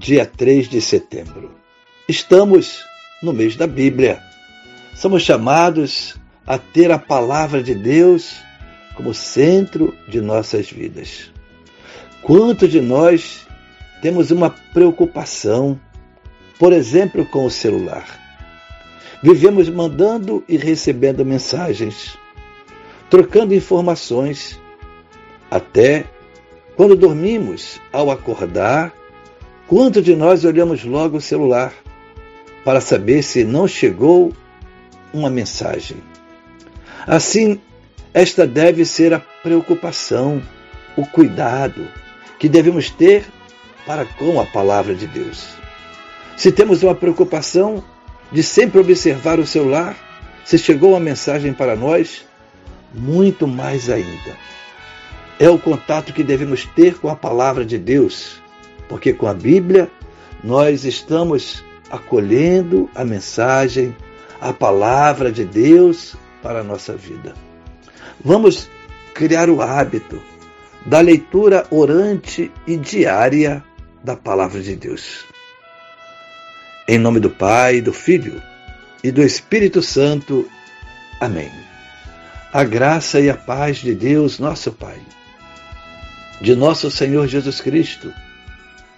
dia 3 de setembro. Estamos no mês da Bíblia. Somos chamados a ter a palavra de Deus como centro de nossas vidas. Quantos de nós temos uma preocupação, por exemplo, com o celular? Vivemos mandando e recebendo mensagens, trocando informações, até quando dormimos, ao acordar, Quanto de nós olhamos logo o celular para saber se não chegou uma mensagem? Assim, esta deve ser a preocupação, o cuidado que devemos ter para com a palavra de Deus. Se temos uma preocupação de sempre observar o celular, se chegou uma mensagem para nós, muito mais ainda. É o contato que devemos ter com a palavra de Deus porque com a Bíblia nós estamos acolhendo a mensagem, a palavra de Deus para a nossa vida. Vamos criar o hábito da leitura orante e diária da palavra de Deus. Em nome do Pai, do Filho e do Espírito Santo. Amém. A graça e a paz de Deus, nosso Pai, de nosso Senhor Jesus Cristo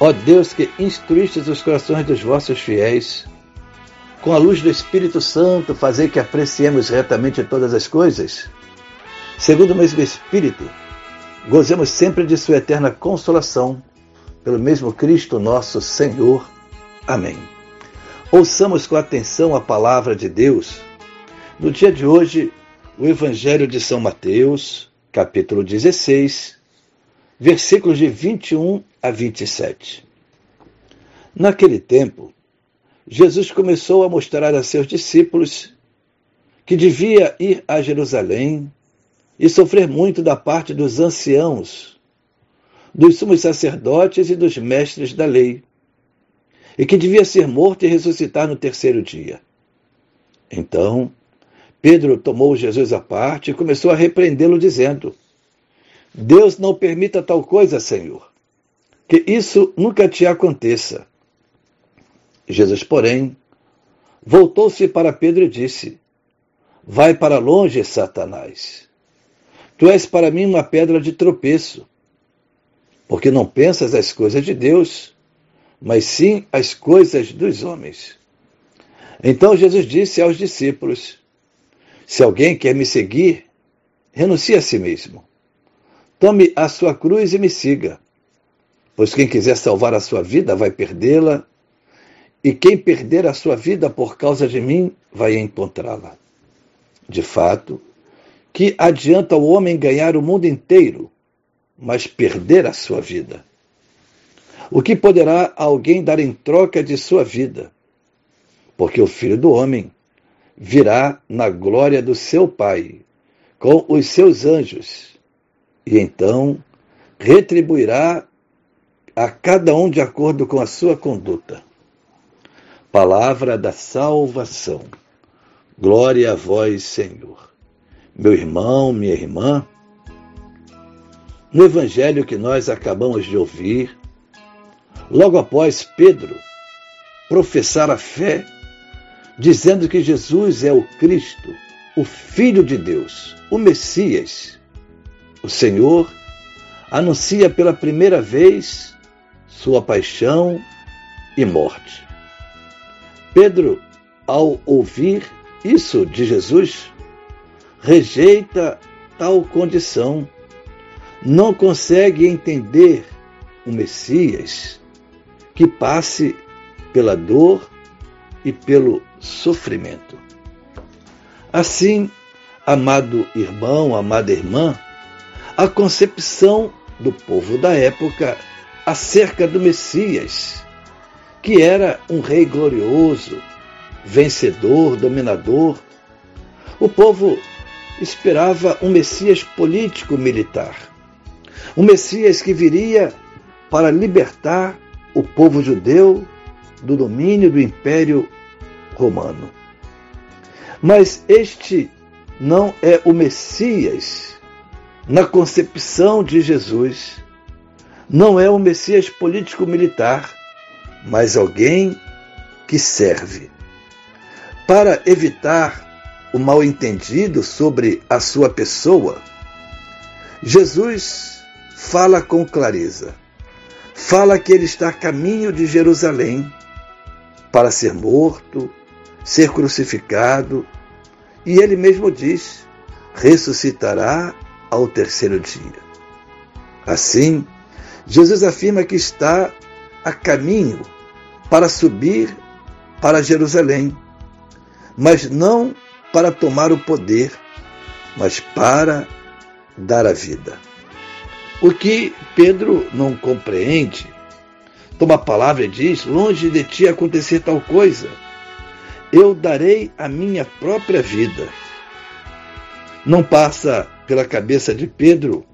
Ó Deus que instruístes os corações dos vossos fiéis, com a luz do Espírito Santo, fazer que apreciemos retamente todas as coisas, segundo o mesmo Espírito, gozemos sempre de Sua eterna consolação, pelo mesmo Cristo nosso Senhor. Amém. Ouçamos com atenção a palavra de Deus. No dia de hoje, o Evangelho de São Mateus, capítulo 16, versículos de 21 a 27. Naquele tempo, Jesus começou a mostrar a seus discípulos que devia ir a Jerusalém e sofrer muito da parte dos anciãos, dos sumos sacerdotes e dos mestres da lei, e que devia ser morto e ressuscitar no terceiro dia. Então, Pedro tomou Jesus à parte e começou a repreendê-lo, dizendo: Deus não permita tal coisa, Senhor. Que isso nunca te aconteça. Jesus, porém, voltou-se para Pedro e disse: Vai para longe, Satanás. Tu és para mim uma pedra de tropeço, porque não pensas as coisas de Deus, mas sim as coisas dos homens. Então Jesus disse aos discípulos: Se alguém quer me seguir, renuncie a si mesmo Tome a sua cruz e me siga. Pois quem quiser salvar a sua vida vai perdê-la, e quem perder a sua vida por causa de mim vai encontrá-la. De fato, que adianta o homem ganhar o mundo inteiro, mas perder a sua vida? O que poderá alguém dar em troca de sua vida? Porque o filho do homem virá na glória do seu Pai, com os seus anjos e então retribuirá a cada um de acordo com a sua conduta. Palavra da salvação. Glória a vós, Senhor. Meu irmão, minha irmã, no evangelho que nós acabamos de ouvir, logo após Pedro professar a fé, dizendo que Jesus é o Cristo, o Filho de Deus, o Messias, o Senhor anuncia pela primeira vez sua paixão e morte. Pedro, ao ouvir isso de Jesus, rejeita tal condição, não consegue entender o Messias que passe pela dor e pelo sofrimento. Assim, amado irmão, amada irmã, a concepção do povo da época acerca do Messias, que era um rei glorioso, vencedor, dominador. O povo esperava um Messias político-militar, um Messias que viria para libertar o povo judeu do domínio do Império Romano. Mas este não é o Messias na concepção de Jesus. Não é o Messias político-militar, mas alguém que serve. Para evitar o mal-entendido sobre a sua pessoa, Jesus fala com clareza. Fala que ele está a caminho de Jerusalém para ser morto, ser crucificado, e ele mesmo diz: ressuscitará ao terceiro dia. Assim, Jesus afirma que está a caminho para subir para Jerusalém, mas não para tomar o poder, mas para dar a vida. O que Pedro não compreende toma a palavra e diz: Longe de ti acontecer tal coisa, eu darei a minha própria vida. Não passa pela cabeça de Pedro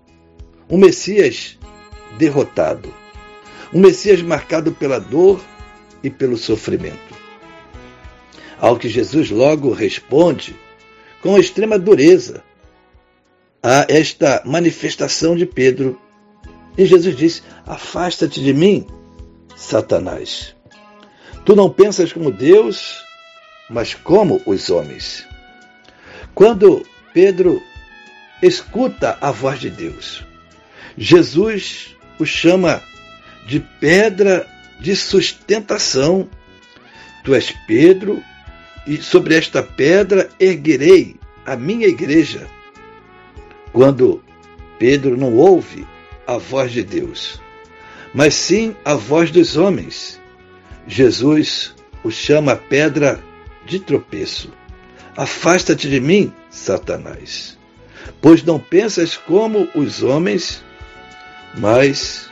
um Messias derrotado, um Messias marcado pela dor e pelo sofrimento. Ao que Jesus logo responde com extrema dureza a esta manifestação de Pedro. E Jesus diz: Afasta-te de mim, Satanás. Tu não pensas como Deus, mas como os homens. Quando Pedro escuta a voz de Deus, Jesus o chama de pedra de sustentação. Tu és Pedro, e sobre esta pedra erguerei a minha igreja. Quando Pedro não ouve a voz de Deus, mas sim a voz dos homens. Jesus o chama pedra de tropeço. Afasta-te de mim, Satanás, pois não pensas como os homens, mas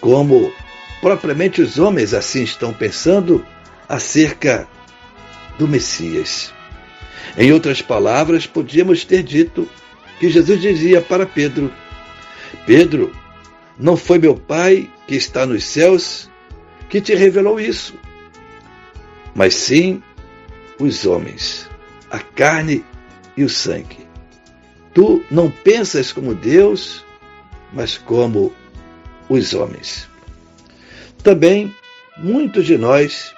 como propriamente os homens assim estão pensando acerca do Messias. Em outras palavras, podíamos ter dito que Jesus dizia para Pedro: Pedro, não foi meu Pai que está nos céus que te revelou isso, mas sim os homens, a carne e o sangue. Tu não pensas como Deus, mas como os homens. Também muitos de nós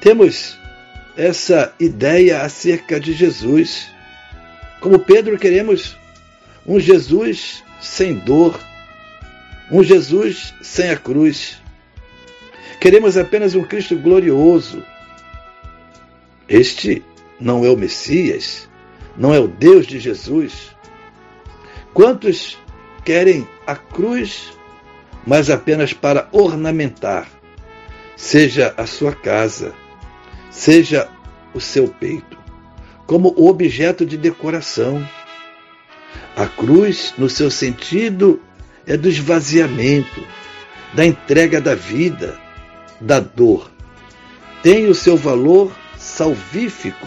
temos essa ideia acerca de Jesus. Como Pedro, queremos um Jesus sem dor, um Jesus sem a cruz. Queremos apenas um Cristo glorioso. Este não é o Messias, não é o Deus de Jesus. Quantos querem a cruz, mas apenas para ornamentar, seja a sua casa, seja o seu peito, como objeto de decoração. A cruz, no seu sentido é do esvaziamento, da entrega da vida, da dor. Tem o seu valor salvífico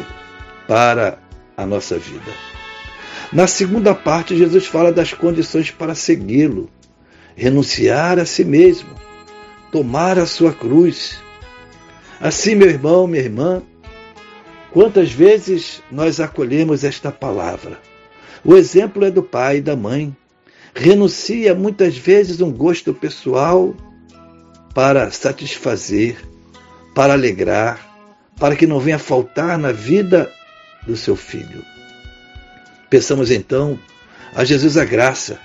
para a nossa vida. Na segunda parte, Jesus fala das condições para segui-lo, renunciar a si mesmo, tomar a sua cruz. Assim, meu irmão, minha irmã, quantas vezes nós acolhemos esta palavra? O exemplo é do pai e da mãe renuncia muitas vezes um gosto pessoal para satisfazer, para alegrar, para que não venha faltar na vida do seu filho. Peçamos então a Jesus a graça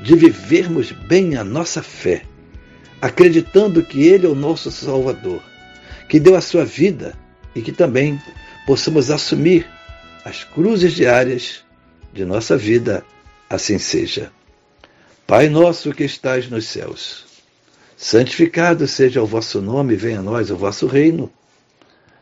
de vivermos bem a nossa fé, acreditando que Ele é o nosso Salvador, que deu a sua vida e que também possamos assumir as cruzes diárias de nossa vida, assim seja. Pai nosso que estais nos céus, santificado seja o vosso nome, venha a nós o vosso reino.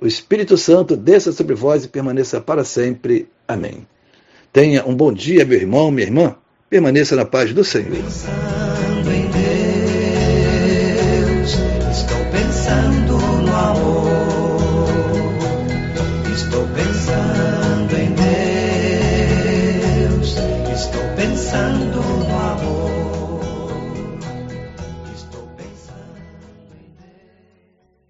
o Espírito Santo, desça sobre vós e permaneça para sempre. Amém. Tenha um bom dia, meu irmão, minha irmã. Permaneça na paz do Senhor.